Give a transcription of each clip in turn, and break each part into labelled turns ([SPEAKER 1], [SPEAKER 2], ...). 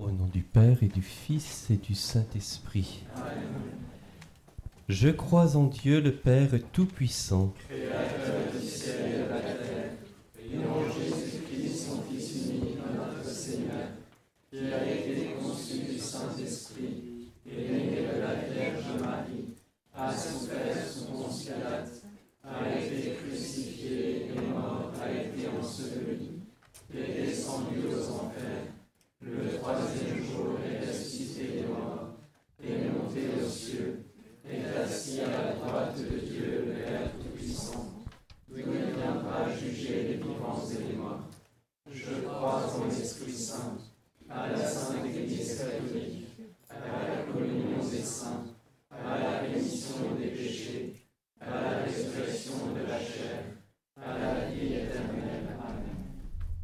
[SPEAKER 1] Au nom du Père et du Fils et du Saint-Esprit. Je crois en Dieu le Père Tout-Puissant.
[SPEAKER 2] Créateur du ciel et de la terre, et en Jésus-Christ, son Fils unique, notre Seigneur, qui a été conçu du Saint-Esprit, et né de la Vierge Marie, a souffert sous Ponce Pilate, a été crucifié et mort, a été enseveli, est descendu aux enfers. Le troisième jour est ressuscité des morts, est monté aux cieux, est assis à la droite de Dieu, le Père Tout-Puissant, d'où il viendra juger les vivants et les morts. Je crois en l'Esprit Saint, à la Sainte Église catholique, à la communion des saints, à la rémission des péchés, à la résurrection de la chair, à la vie éternelle. Amen.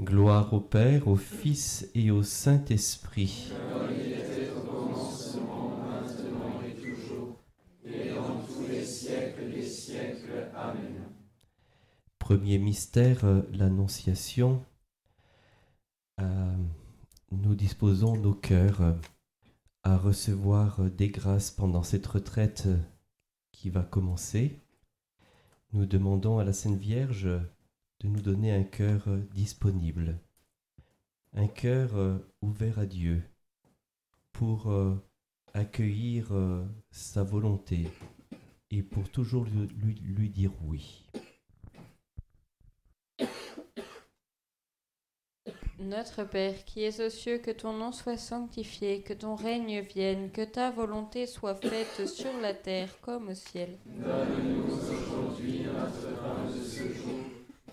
[SPEAKER 1] Gloire au Père, au Fils et au Saint-Esprit.
[SPEAKER 2] Amen.
[SPEAKER 1] Premier mystère, l'Annonciation. Euh, nous disposons nos cœurs à recevoir des grâces pendant cette retraite qui va commencer. Nous demandons à la Sainte Vierge de nous donner un cœur euh, disponible, un cœur euh, ouvert à Dieu pour euh, accueillir sa volonté et pour toujours lui, lui- lui dire oui.
[SPEAKER 3] Notre Père qui es aux cieux, que ton nom soit sanctifié, que ton règne vienne, que ta volonté soit faite sur la terre comme au ciel.
[SPEAKER 2] Donne-nous aujourd'hui notre pain de ce jour.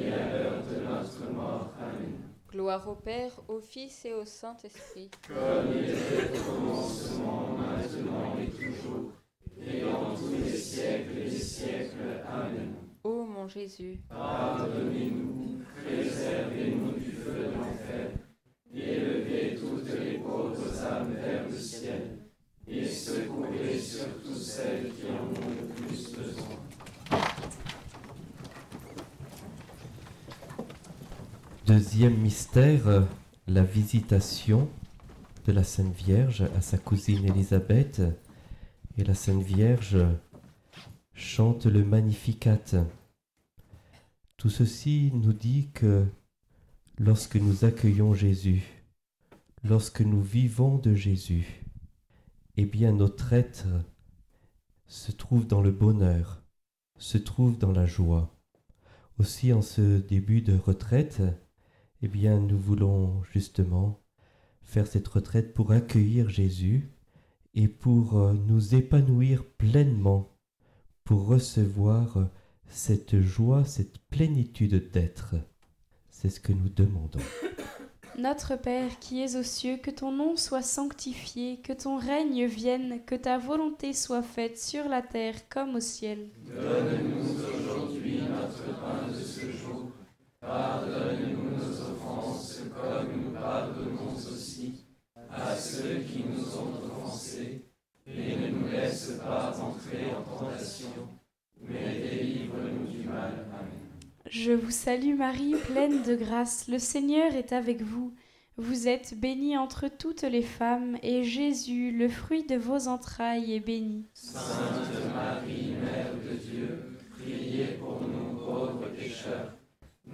[SPEAKER 2] et à l'heure de notre mort. Amen.
[SPEAKER 3] Gloire au Père, au Fils et au Saint-Esprit.
[SPEAKER 2] Comme il était au commencement, maintenant et toujours, et dans tous les siècles des siècles. Amen.
[SPEAKER 3] Ô mon Jésus,
[SPEAKER 2] Pardonnez-nous, préservez-nous du feu de l'enfer, et élevez toutes les pauvres âmes vers le ciel, et secourez surtout celles qui en ont le plus besoin.
[SPEAKER 1] Deuxième mystère, euh, la visitation de la Sainte Vierge à sa cousine Élisabeth. Et la Sainte Vierge chante le Magnificat. Tout ceci nous dit que lorsque nous accueillons Jésus, lorsque nous vivons de Jésus, eh bien notre être se trouve dans le bonheur, se trouve dans la joie. Aussi en ce début de retraite, eh bien, nous voulons justement faire cette retraite pour accueillir Jésus et pour euh, nous épanouir pleinement, pour recevoir euh, cette joie, cette plénitude d'être. C'est ce que nous demandons.
[SPEAKER 4] Notre Père qui es aux cieux, que ton nom soit sanctifié, que ton règne vienne, que ta volonté soit faite sur la terre comme au ciel.
[SPEAKER 2] Donne-nous aujourd'hui notre pain de ce jour. Pardonne-nous nos offenses, comme nous pardonnons aussi à ceux qui nous ont offensés. Et ne nous laisse pas entrer en tentation, mais délivre-nous du mal. Amen.
[SPEAKER 4] Je vous salue Marie, pleine de grâce, le Seigneur est avec vous. Vous êtes bénie entre toutes les femmes, et Jésus, le fruit de vos entrailles, est béni.
[SPEAKER 2] Sainte Marie, Mère de Dieu, priez pour nous pauvres pécheurs,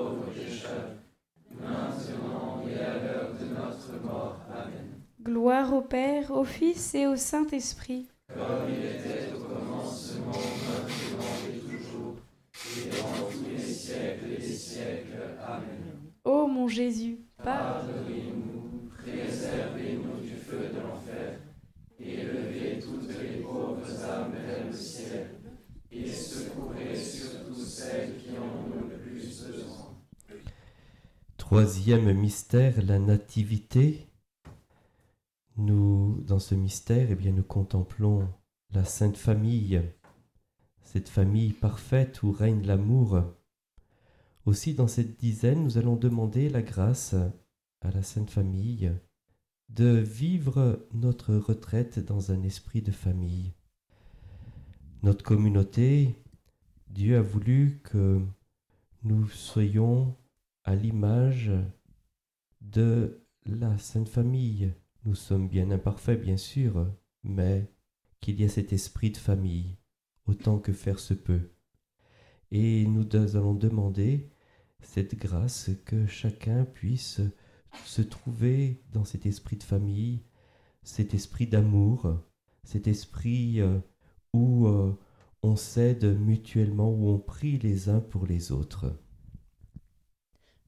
[SPEAKER 2] pauvres pécheurs, maintenant et à l'heure de notre mort. Amen.
[SPEAKER 4] Gloire au Père, au Fils et au Saint-Esprit.
[SPEAKER 2] Comme il était au commencement, maintenant et toujours, et dans tous les siècles des siècles. Amen.
[SPEAKER 4] Ô mon Jésus, pardonne.
[SPEAKER 2] Pardonnez-nous, préservez-nous du feu de l'enfer, et élevez toutes les pauvres âmes vers le ciel, et secourez surtout celles qui en ont le plus besoin.
[SPEAKER 1] Troisième mystère, la nativité. Nous, dans ce mystère, eh bien, nous contemplons la Sainte Famille, cette famille parfaite où règne l'amour. Aussi, dans cette dizaine, nous allons demander la grâce à la Sainte Famille de vivre notre retraite dans un esprit de famille. Notre communauté, Dieu a voulu que nous soyons à l'image de la Sainte Famille. Nous sommes bien imparfaits, bien sûr, mais qu'il y ait cet esprit de famille, autant que faire se peut. Et nous allons demander cette grâce que chacun puisse se trouver dans cet esprit de famille, cet esprit d'amour, cet esprit euh, où euh, on s'aide mutuellement, où on prie les uns pour les autres.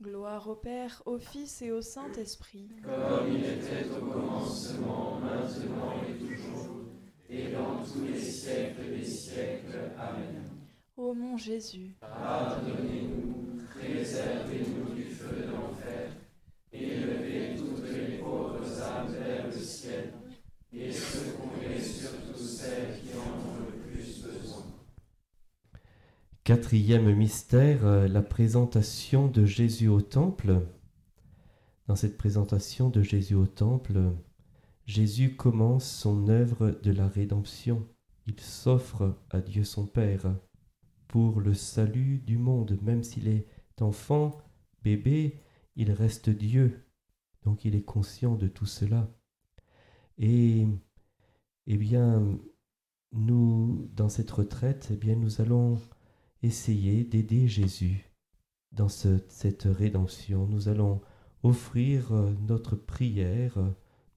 [SPEAKER 5] Gloire au Père, au Fils et au Saint-Esprit.
[SPEAKER 2] Comme il était au commencement, maintenant et toujours, et dans tous les siècles des siècles. Amen.
[SPEAKER 5] Ô mon Jésus,
[SPEAKER 2] Pardonnez-nous, préservez-nous du feu de l'enfer, élevez toutes les pauvres âmes vers le ciel, et secourez surtout celles qui en ont le plus besoin.
[SPEAKER 1] Quatrième mystère, euh, la présentation de Jésus au temple. Dans cette présentation de Jésus au temple, Jésus commence son œuvre de la rédemption. Il s'offre à Dieu son Père pour le salut du monde. Même s'il est enfant, bébé, il reste Dieu. Donc il est conscient de tout cela. Et eh bien, nous, dans cette retraite, eh bien, nous allons essayer d'aider Jésus dans ce- cette rédemption. Nous allons offrir euh, notre prière, euh,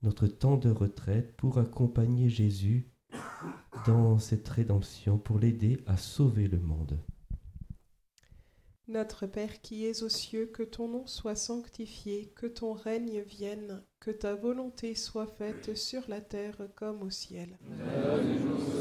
[SPEAKER 1] notre temps de retraite pour accompagner Jésus dans cette rédemption, pour l'aider à sauver le monde.
[SPEAKER 6] Notre Père qui es aux cieux, que ton nom soit sanctifié, que ton règne vienne, que ta volonté soit faite sur la terre comme au ciel.
[SPEAKER 2] Donne-nous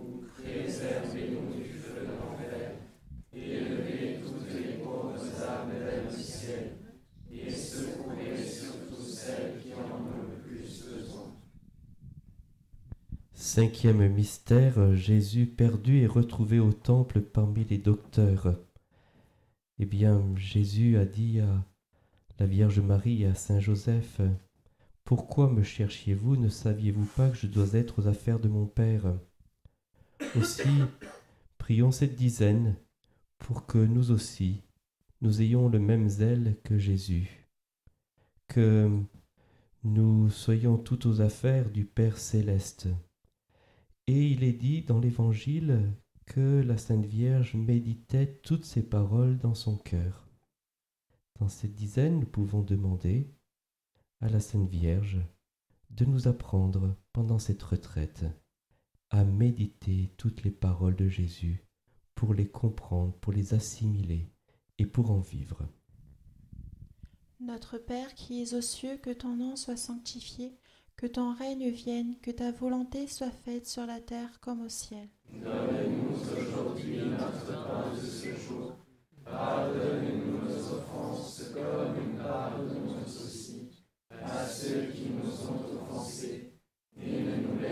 [SPEAKER 1] Cinquième mystère, Jésus perdu et retrouvé au temple parmi les docteurs. Eh bien, Jésus a dit à la Vierge Marie et à Saint Joseph, Pourquoi me cherchiez-vous? Ne saviez-vous pas que je dois être aux affaires de mon Père? Aussi, prions cette dizaine pour que nous aussi, nous ayons le même zèle que Jésus, que nous soyons tout aux affaires du Père céleste. Et il est dit dans l'Évangile que la Sainte Vierge méditait toutes ces paroles dans son cœur. Dans cette dizaine, nous pouvons demander à la Sainte Vierge de nous apprendre pendant cette retraite à méditer toutes les paroles de Jésus pour les comprendre, pour les assimiler et pour en vivre.
[SPEAKER 7] Notre Père qui es aux cieux, que ton nom soit sanctifié, que ton règne vienne, que ta volonté soit faite sur la terre comme au ciel.
[SPEAKER 2] Donne-nous aujourd'hui notre pain de ce jour. Pardonne-nous nos offenses, comme nous pardonnons aussi à ceux qui nous ont offensés.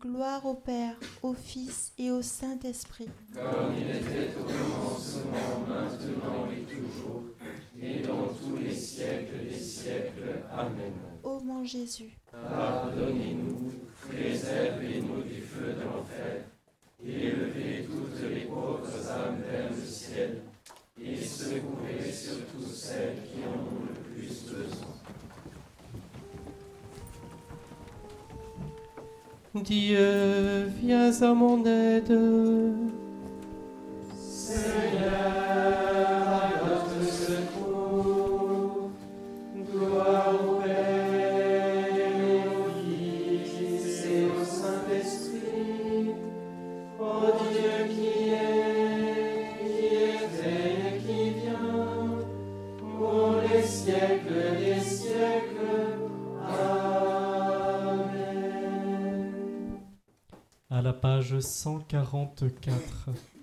[SPEAKER 7] Gloire au Père, au Fils et au Saint-Esprit.
[SPEAKER 2] Comme il était au commencement, maintenant et toujours, et dans tous les siècles des siècles. Amen.
[SPEAKER 7] Ô mon Jésus,
[SPEAKER 2] Pardonnez-nous, préservez-nous du feu de l'enfer,
[SPEAKER 1] Dieu, viens à mon aide.
[SPEAKER 8] 144.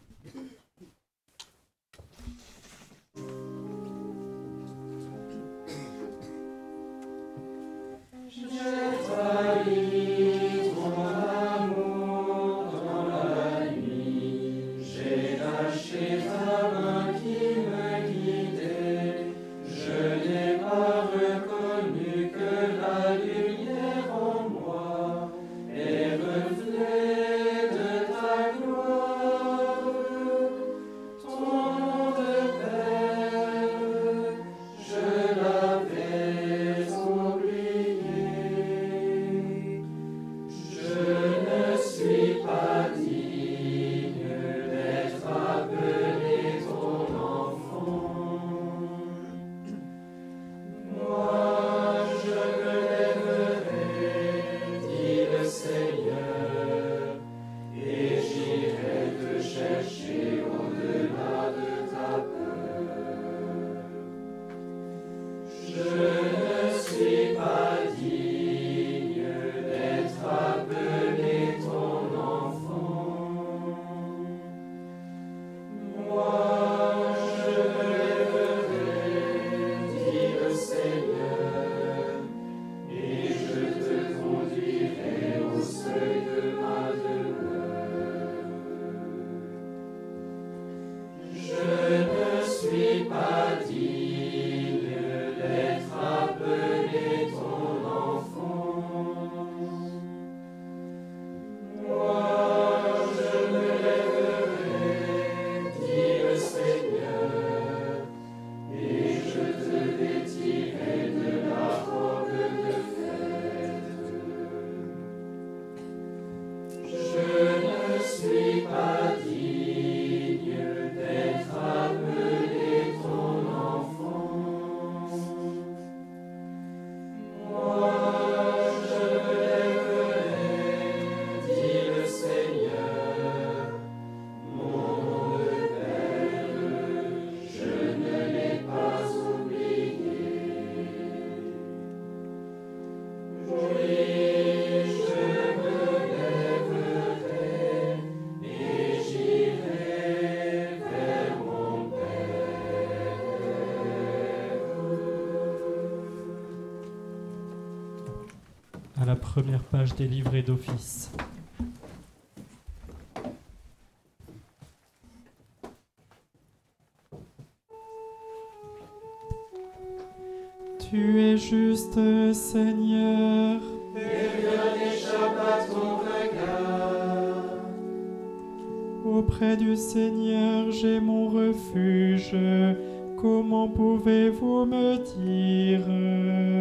[SPEAKER 8] première page des livrets d'office. Tu es juste, Seigneur,
[SPEAKER 2] et rien n'échappe à ton regard.
[SPEAKER 8] Auprès du Seigneur, j'ai mon refuge. Comment pouvez-vous me dire?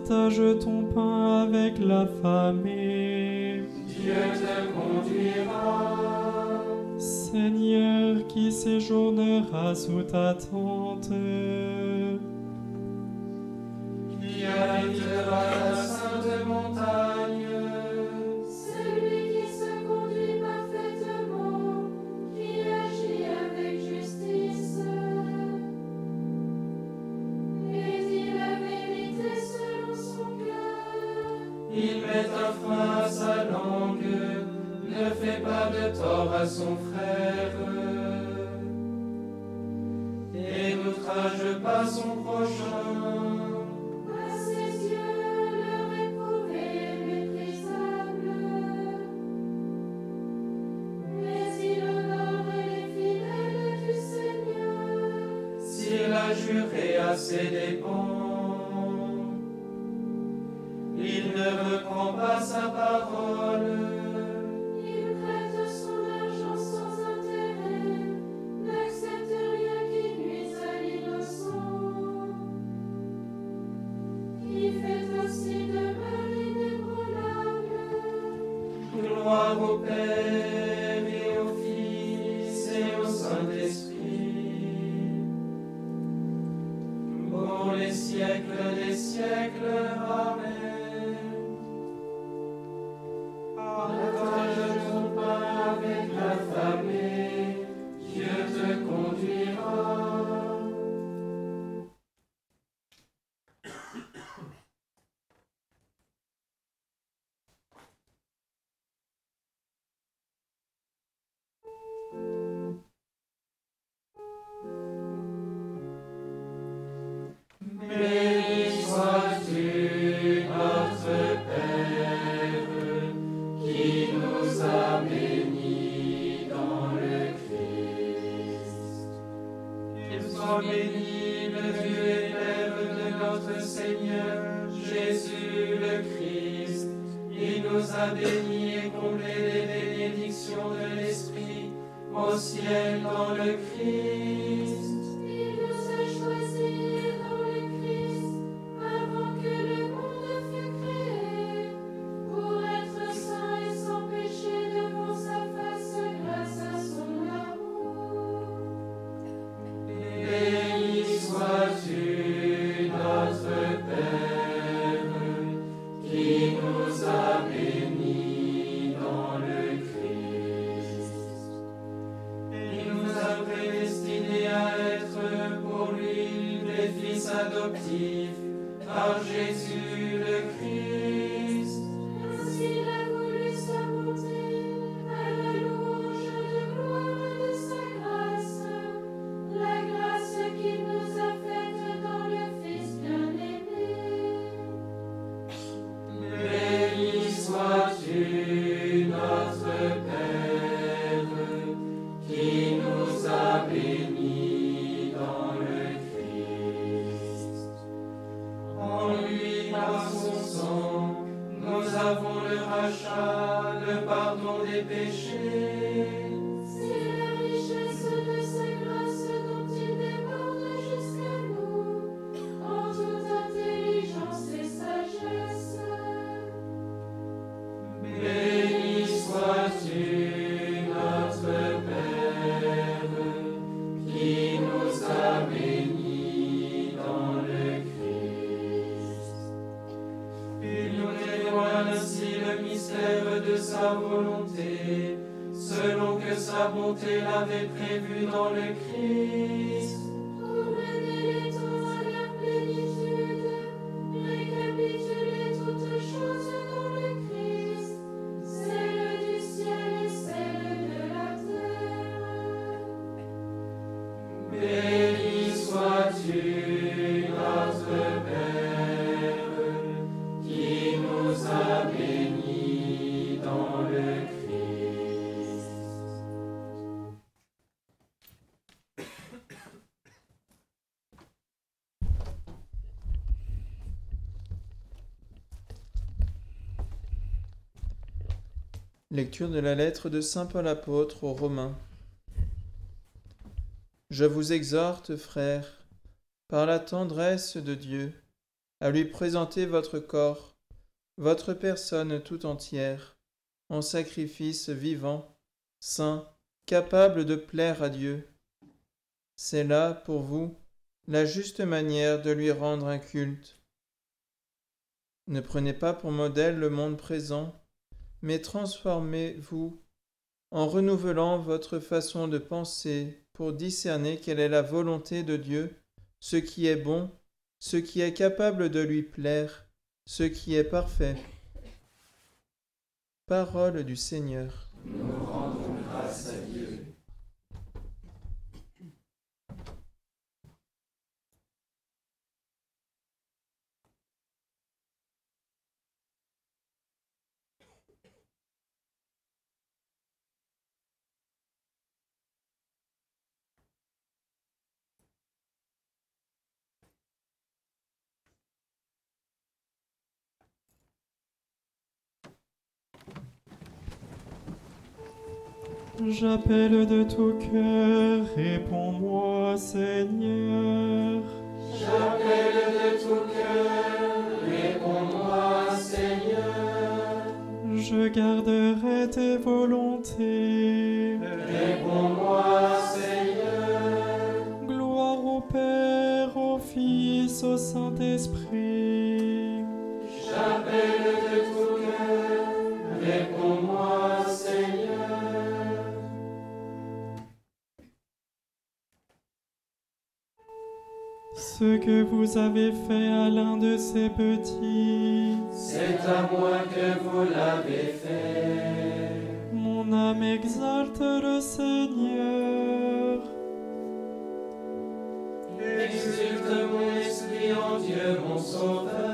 [SPEAKER 9] partage
[SPEAKER 2] ton
[SPEAKER 8] pain avec la famille.
[SPEAKER 2] Dieu te conduira.
[SPEAKER 8] Seigneur qui séjournera sous ta tente.
[SPEAKER 2] siècles des siècles.
[SPEAKER 10] Lecture de la lettre de Saint Paul apôtre aux Romains. Je vous exhorte, frères, par la tendresse de Dieu, à lui présenter votre corps, votre personne tout entière, en sacrifice vivant, saint, capable de plaire à Dieu. C'est là, pour vous, la juste manière de lui rendre un culte. Ne prenez pas pour modèle le monde présent, mais transformez-vous en renouvelant votre façon de penser pour discerner quelle est la volonté de Dieu, ce qui est bon, ce qui est capable de lui plaire, ce qui est parfait. Parole du Seigneur.
[SPEAKER 9] J'appelle de tout cœur, réponds-moi Seigneur.
[SPEAKER 2] J'appelle de tout cœur, réponds-moi Seigneur.
[SPEAKER 9] Je garderai tes volontés.
[SPEAKER 2] Réponds-moi Seigneur.
[SPEAKER 9] Gloire au Père, au Fils, au Saint-Esprit.
[SPEAKER 2] J'appelle de
[SPEAKER 9] Ce que vous avez fait à l'un de ces petits,
[SPEAKER 2] C'est à moi que vous l'avez fait.
[SPEAKER 9] mon âme exalte le Seigneur.
[SPEAKER 2] Exulte mon esprit en Dieu mon Sauveur.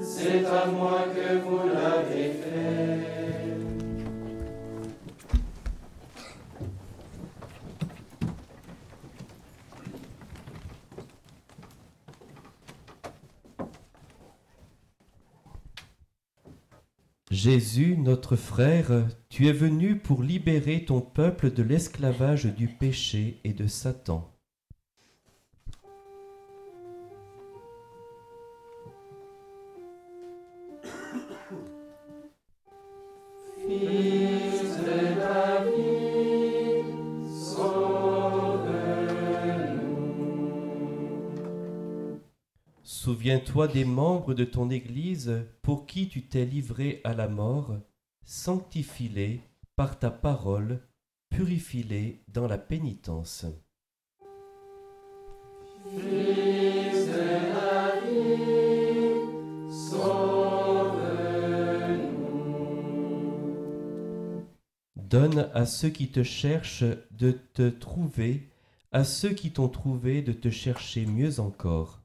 [SPEAKER 2] C'est à moi que vous l'avez fait.
[SPEAKER 1] Jésus, notre frère, tu es venu pour libérer ton peuple de l'esclavage du péché et de Satan. Souviens-toi des membres de ton Église pour qui tu t'es livré à la mort, sanctifie-les par ta parole, purifie-les dans la pénitence. Donne à ceux qui te cherchent de te trouver, à ceux qui t'ont trouvé de te chercher mieux encore.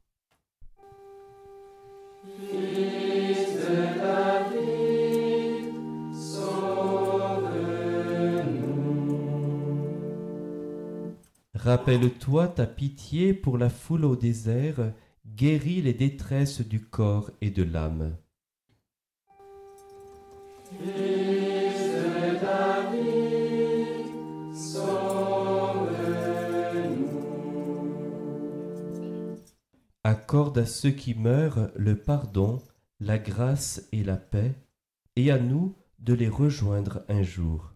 [SPEAKER 1] Rappelle-toi ta pitié pour la foule au désert, guéris les détresses du corps et de l'âme. Accorde à ceux qui meurent le pardon, la grâce et la paix, et à nous de les rejoindre un jour.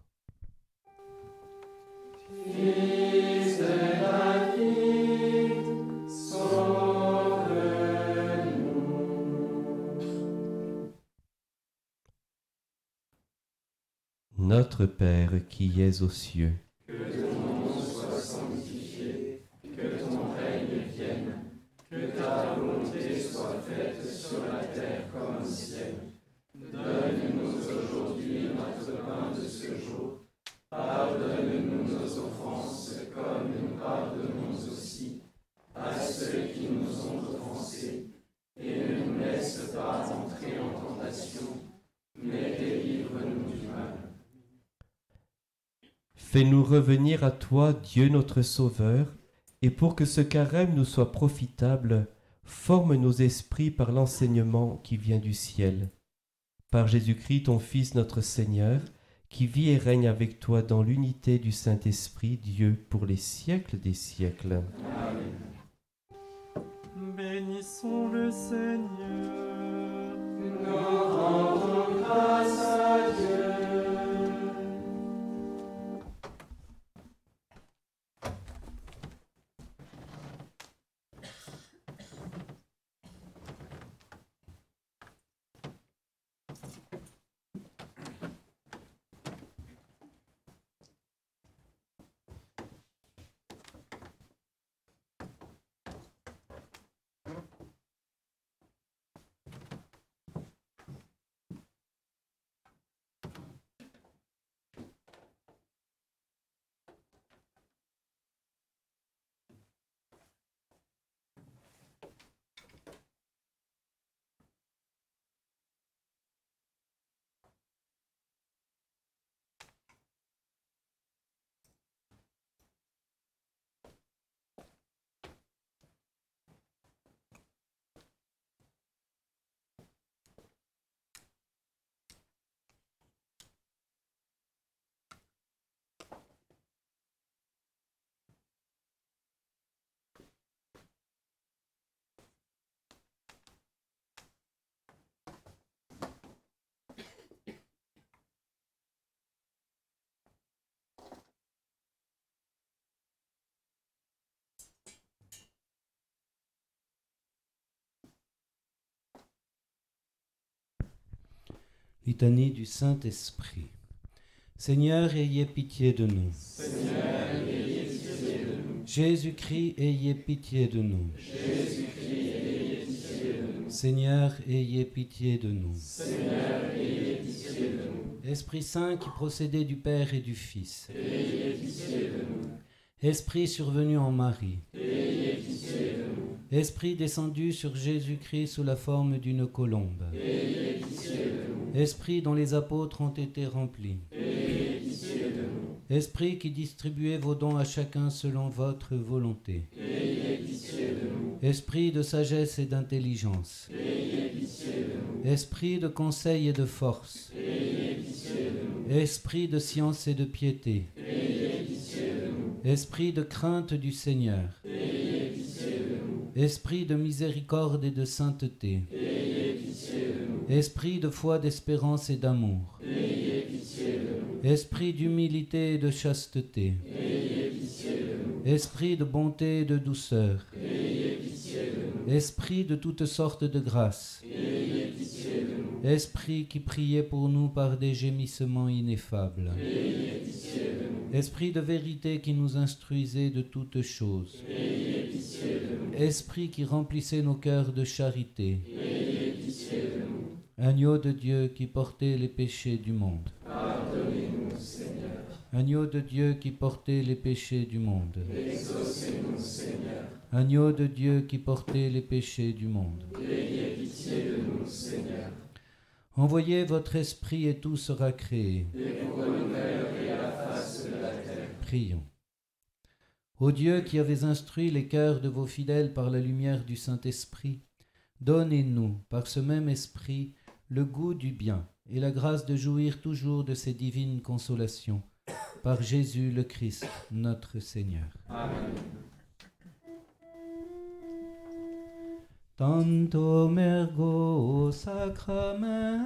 [SPEAKER 1] Notre Père qui es aux cieux,
[SPEAKER 2] Que ton nom soit sanctifié, que ton règne vienne, que ta volonté soit faite sur la terre comme au ciel. Donne-nous aujourd'hui notre pain de ce jour. Pardonne-nous nos offenses comme nous pardonnons aussi à ceux qui nous ont offensés. Et ne nous laisse pas entrer en tentation, mais délivre-nous du mal.
[SPEAKER 1] Fais-nous revenir à toi, Dieu notre Sauveur, et pour que ce carême nous soit profitable, forme nos esprits par l'enseignement qui vient du ciel. Par Jésus-Christ, ton Fils notre Seigneur, qui vit et règne avec toi dans l'unité du Saint-Esprit, Dieu, pour les siècles des siècles.
[SPEAKER 8] Bénissons le Seigneur.
[SPEAKER 2] Nous rendons grâce
[SPEAKER 11] Litanie du Saint-Esprit. Seigneur, ayez pitié de nous. Jésus-Christ, ayez pitié de nous. Seigneur, ayez pitié de nous. Esprit Saint qui procédait du Père et du Fils. Esprit survenu en Marie. Esprit descendu sur Jésus-Christ sous la forme d'une colombe. Esprit dont les apôtres ont été remplis. Esprit qui distribuez vos dons à chacun selon votre volonté. Esprit de sagesse et d'intelligence. Esprit de conseil et de force. Esprit de science et de piété. Esprit de crainte du Seigneur. Esprit de miséricorde et de sainteté. Esprit de foi, d'espérance et d'amour. Esprit d'humilité et de chasteté. Esprit de bonté et de douceur. Esprit de toutes sortes de grâces. Esprit qui priait pour nous par des gémissements ineffables. Esprit de vérité qui nous instruisait de toutes choses. Esprit qui remplissait nos cœurs de charité. Agneau de Dieu qui portait les péchés du monde.
[SPEAKER 2] Pardonnez-nous, Seigneur.
[SPEAKER 11] Agneau de Dieu qui portait les péchés du monde.
[SPEAKER 2] Exaucez-nous, Seigneur.
[SPEAKER 11] Agneau de Dieu qui portait les péchés du monde.
[SPEAKER 2] Ayez pitié de nous, Seigneur.
[SPEAKER 11] Envoyez votre esprit et tout sera créé.
[SPEAKER 2] Et vous renouvellerez la face de la terre.
[SPEAKER 11] Prions. Ô Dieu qui avez instruit les cœurs de vos fidèles par la lumière du Saint-Esprit, donnez-nous, par ce même esprit, le goût du bien et la grâce de jouir toujours de ces divines consolations. Par Jésus le Christ, notre Seigneur.
[SPEAKER 2] Amen.
[SPEAKER 11] Tanto mergo sacramento.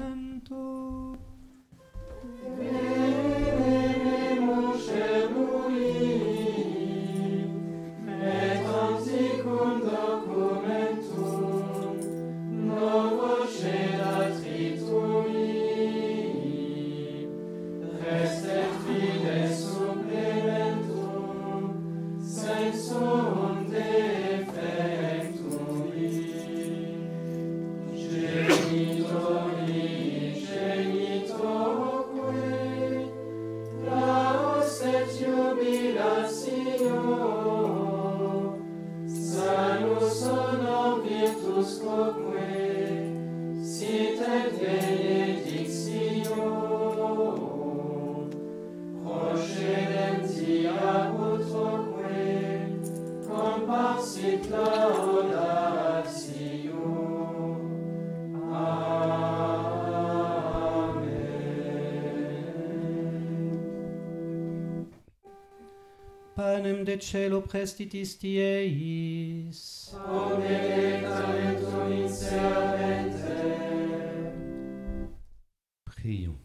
[SPEAKER 11] Prions.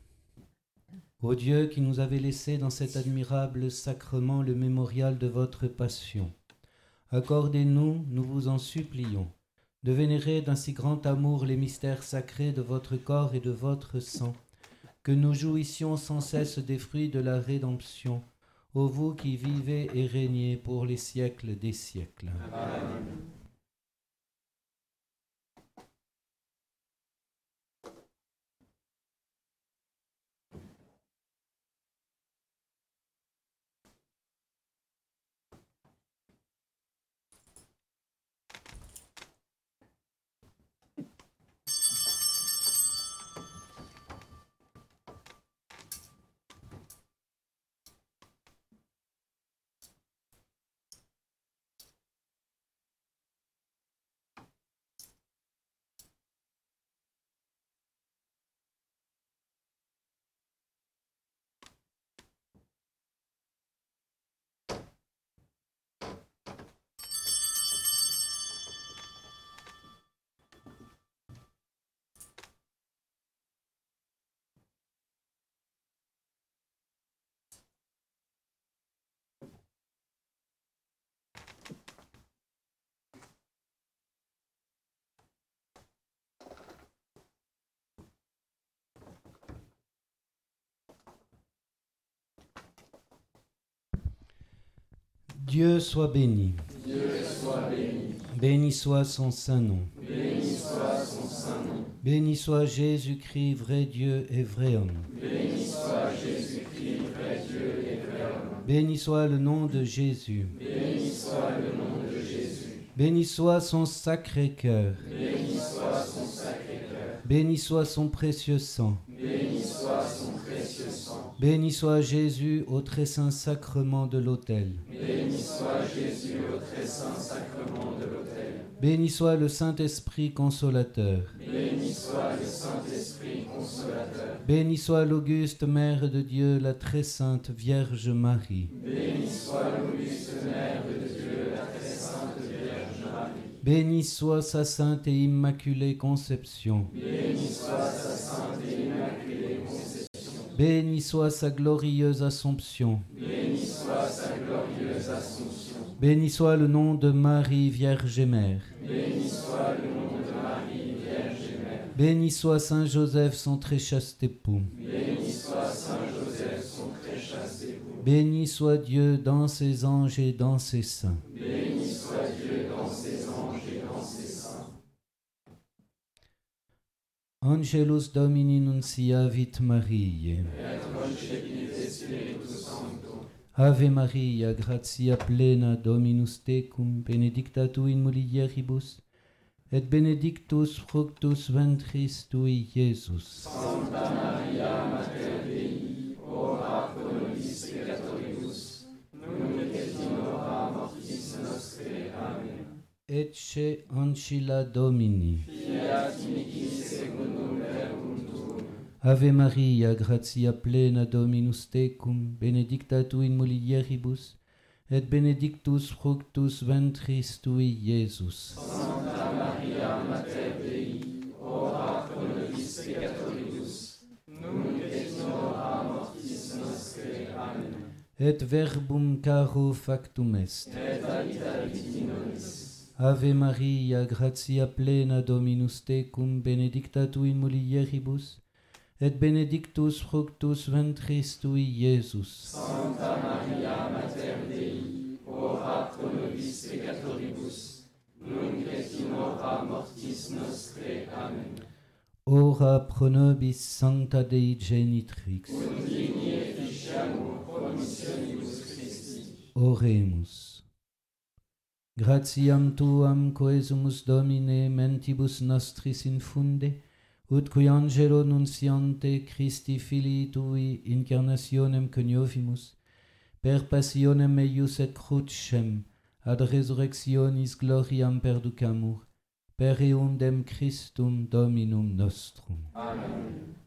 [SPEAKER 11] Ô Dieu qui nous avez laissé dans cet admirable sacrement le mémorial de votre passion, accordez-nous, nous vous en supplions, de vénérer d'un si grand amour les mystères sacrés de votre corps et de votre sang, que nous jouissions sans cesse des fruits de la rédemption, ô vous qui vivez et régnez pour les siècles des siècles. Dieu soit béni.
[SPEAKER 2] Dieu soit béni.
[SPEAKER 11] Béni soit son saint nom.
[SPEAKER 2] Béni soit son saint nom.
[SPEAKER 11] Béni soit Jésus-Christ, vrai Dieu et vrai homme.
[SPEAKER 2] Béni soit Jésus-Christ, vrai Dieu et vrai homme.
[SPEAKER 11] Béni soit le nom de Jésus.
[SPEAKER 2] Béni soit le nom de Jésus.
[SPEAKER 11] Béni soit son sacré cœur.
[SPEAKER 2] Béni soit son sacré cœur.
[SPEAKER 11] Béni soit son précieux sang.
[SPEAKER 2] Béni soit son précieux sang.
[SPEAKER 11] Béni soit Jésus au très saint sacrement de l'autel.
[SPEAKER 2] Béni soit Jésus au très saint sacrement de l'autel.
[SPEAKER 11] Béni soit le Saint-Esprit consolateur.
[SPEAKER 2] Béni soit le Saint-Esprit consolateur.
[SPEAKER 11] Béni soit l'auguste Mère de Dieu, la très sainte Vierge Marie.
[SPEAKER 2] Béni soit l'auguste Mère de Dieu, la très sainte Vierge Marie.
[SPEAKER 11] Béni soit sa sainte et immaculée conception.
[SPEAKER 2] Béni soit sa sainte et immaculée conception.
[SPEAKER 11] Béni soit sa glorieuse Assomption.
[SPEAKER 2] Béni soit sa glorieuse Assomption.
[SPEAKER 11] Béni soit le nom de Marie, Vierge et Mère.
[SPEAKER 2] Béni soit le nom de Marie, Vierge Mère.
[SPEAKER 11] Béni soit Saint Joseph, son très chaste époux.
[SPEAKER 2] Béni soit Saint Joseph, son très chaste époux.
[SPEAKER 11] Béni soit Dieu dans ses anges et dans ses saints.
[SPEAKER 2] Béni soit Dieu dans ses anges et dans ses saints.
[SPEAKER 11] Angelus Domini nunciavit Mariae. Ave Maria, gratia plena Dominus tecum, benedicta tu in mulieribus, et benedictus fructus ventris tui, Iesus.
[SPEAKER 2] Santa Maria, Mater Dei, ora pro nobis peccatoribus, et in hora mortis nostre. Amen.
[SPEAKER 11] Ecce ancilla Domini.
[SPEAKER 2] Fiat mihi secundum.
[SPEAKER 11] Ave Maria, gratia plena Dominus tecum, benedicta tu in mulieribus, et benedictus fructus ventris tui, Iesus.
[SPEAKER 2] Sancta Maria, Mater Dei, ora pro nobis peccatoribus, nunc et in hora mortis nostre. Amen.
[SPEAKER 11] Et verbum caro factum est.
[SPEAKER 2] Et vita in nobis.
[SPEAKER 11] Ave Maria, gratia plena Dominus tecum, benedicta tu in mulieribus, et benedictus fructus ventris tui, Iesus.
[SPEAKER 2] Santa Maria, Mater Dei, ora pro nobis peccatoribus, nunc et in hora mortis nostre. Amen.
[SPEAKER 11] Ora pro nobis sancta Dei genitrix.
[SPEAKER 2] Ut digni efficiamur promissionibus Christi.
[SPEAKER 11] Oremus. Gratiam tuam coesumus Domine mentibus nostris infunde, ut cui angelo nunciante Christi Filii Tui incarnationem coniovimus, per passionem eius et crucem ad resurrectionis gloriam perducamur, per eundem Christum Dominum nostrum.
[SPEAKER 2] Amen.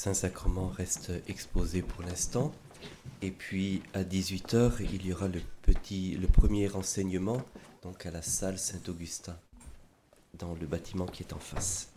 [SPEAKER 1] Saint-Sacrement reste exposé pour l'instant. Et puis à 18h, il y aura le, le premier renseignement donc à la salle Saint-Augustin, dans le bâtiment qui est en face.